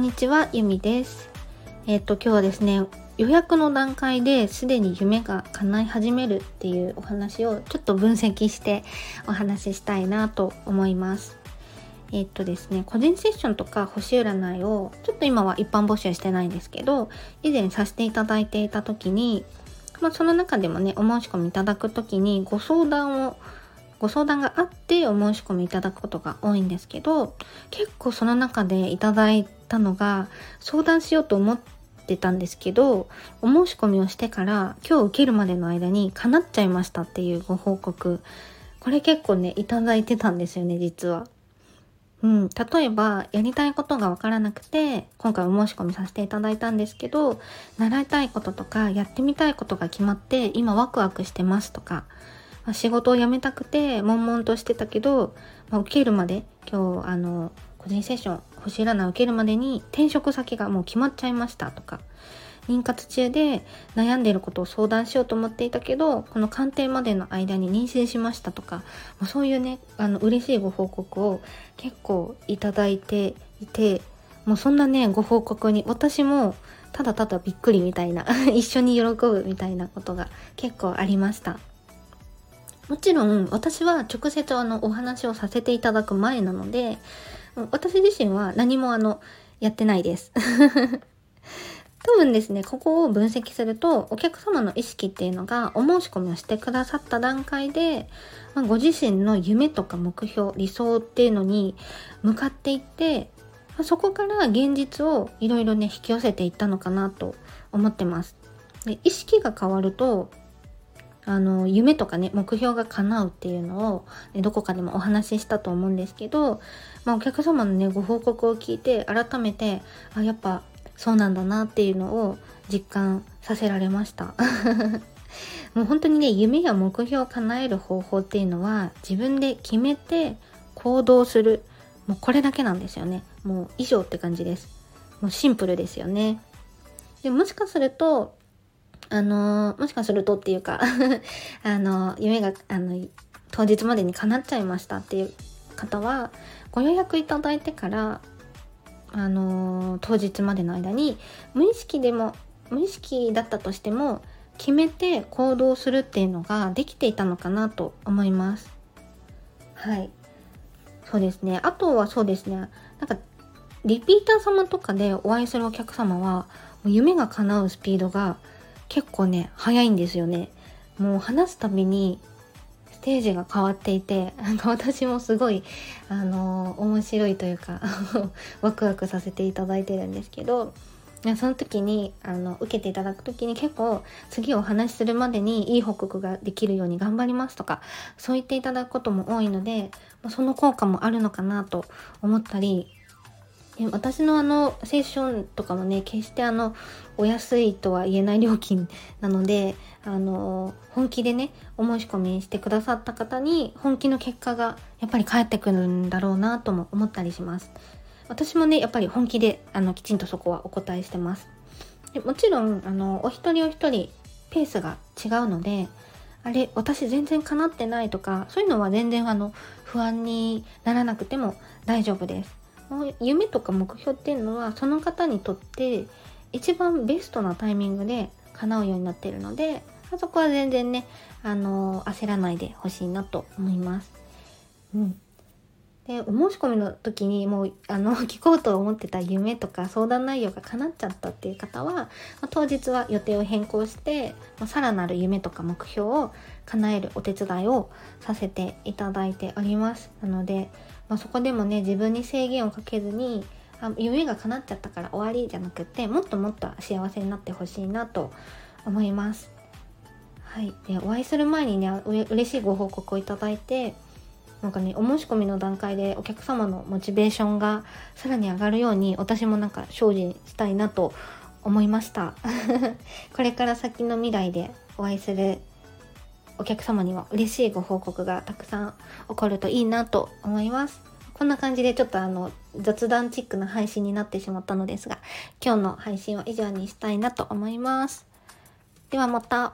んにちは、ゆみです。えっ、ー、と、今日はですね、予約の段階ですでに夢が叶い始めるっていうお話をちょっと分析してお話ししたいなと思います。えっ、ー、とですね、個人セッションとか星占いをちょっと今は一般募集してないんですけど、以前させていただいていた時に、まあ、その中でもね、お申し込みいただく時にご相談をご相談があってお申し込みいただくことが多いんですけど結構その中でいただいたのが相談しようと思ってたんですけどお申し込みをしてから今日受けるまでの間に叶っちゃいましたっていうご報告これ結構ねいただいてたんですよね実は。うん、例えばやりたいことがわからなくて今回お申し込みさせていただいたんですけど習いたいこととかやってみたいことが決まって今ワクワクしてますとかま、仕事を辞めたくて悶々としてたけど、まあ、受けるまで今日あの個人セッション星占い受けるまでに転職先がもう決まっちゃいましたとか妊活中で悩んでいることを相談しようと思っていたけどこの鑑定までの間に妊娠しましたとか、そういうねあの嬉しいご報告を結構いただいていてもうそんなねご報告に私もただただびっくりみたいな 一緒に喜ぶみたいなことが結構ありました。もちろん私は直接あのお話をさせていただく前なので私自身は何もあのやってないです。多分ですねここを分析するとお客様の意識っていうのがお申し込みをしてくださった段階で、ま、ご自身の夢とか目標理想っていうのに向かっていってま、そこから現実をいろいろね引き寄せていったのかなと思ってます。で意識が変わるとあの夢とかね目標が叶うっていうのをどこかでもお話ししたと思うんですけど、まあ、お客様のねご報告を聞いて改めてあやっぱそうなんだなっていうのを実感させられました。もう本当にね夢や目標を叶える方法っていうのは自分で決めて行動する。もうこれだけなんですよね。もう以上って感じです。もうシンプルですよね。でもしかするとあのもしかするとっていうか あの夢があの当日までに叶っちゃいましたっていう方はご予約いただいてからあの当日までの間に無意識でも無意識だったとしても決めて行動するっていうのができていたのかなと思います。はい。そうですね。あとはそうですね。なんかリピーター様とかでお会いするお客様は夢が叶うスピードが結構ね早いんですよね。もう話すたびにステージが変わっていてなんか私もすごいあの面白いというか ワクワクさせていただいてるんですけどその時にあの受けていただく時に結構次お話しするまでにいい報告ができるように頑張りますとかそう言っていただくことも多いのでその効果もあるのかなと思ったり私のあのセッションとかもね決してあのお安いとは言えない料金 なのであの本気でねお申し込みしてくださった方に本気の結果がやっぱり返ってくるんだろうなとも思ったりします。私もねやっぱり本気であのきちんとそこはお答えしてます。でもちろんあのお一人お一人ペースが違うのであれ私全然叶ってないとかそういうのは全然あの不安にならなくても大丈夫です。夢とか目標っていうのはその方にとって一番ベストなタイミングで叶うようになってるのでそこは全然ねあの焦らないでほしいなと思います。うん、でお申し込みの時にもうあの 聞こうと思ってた夢とか相談内容が叶っちゃったっていう方は、まあ、当日は予定を変更して、まあ、さらなる夢とか目標を叶えるお手伝いをさせていただいておりますなのでまあ、そこでもね自分に制限をかけずにあ夢が叶っちゃったから終わりじゃなくてもっともっと幸せになってほしいなと思います。はい、でお会いする前にねう嬉しいご報告をいただいてなんかねお申し込みの段階でお客様のモチベーションがさらに上がるように私もなんか精進したいなと思いました これから先の未来でお会いするお客様には嬉しいご報告がたくさん起こるといいなと思います。こんな感じでちょっとあの雑談チックな配信になってしまったのですが、今日の配信は以上にしたいなと思います。ではまた。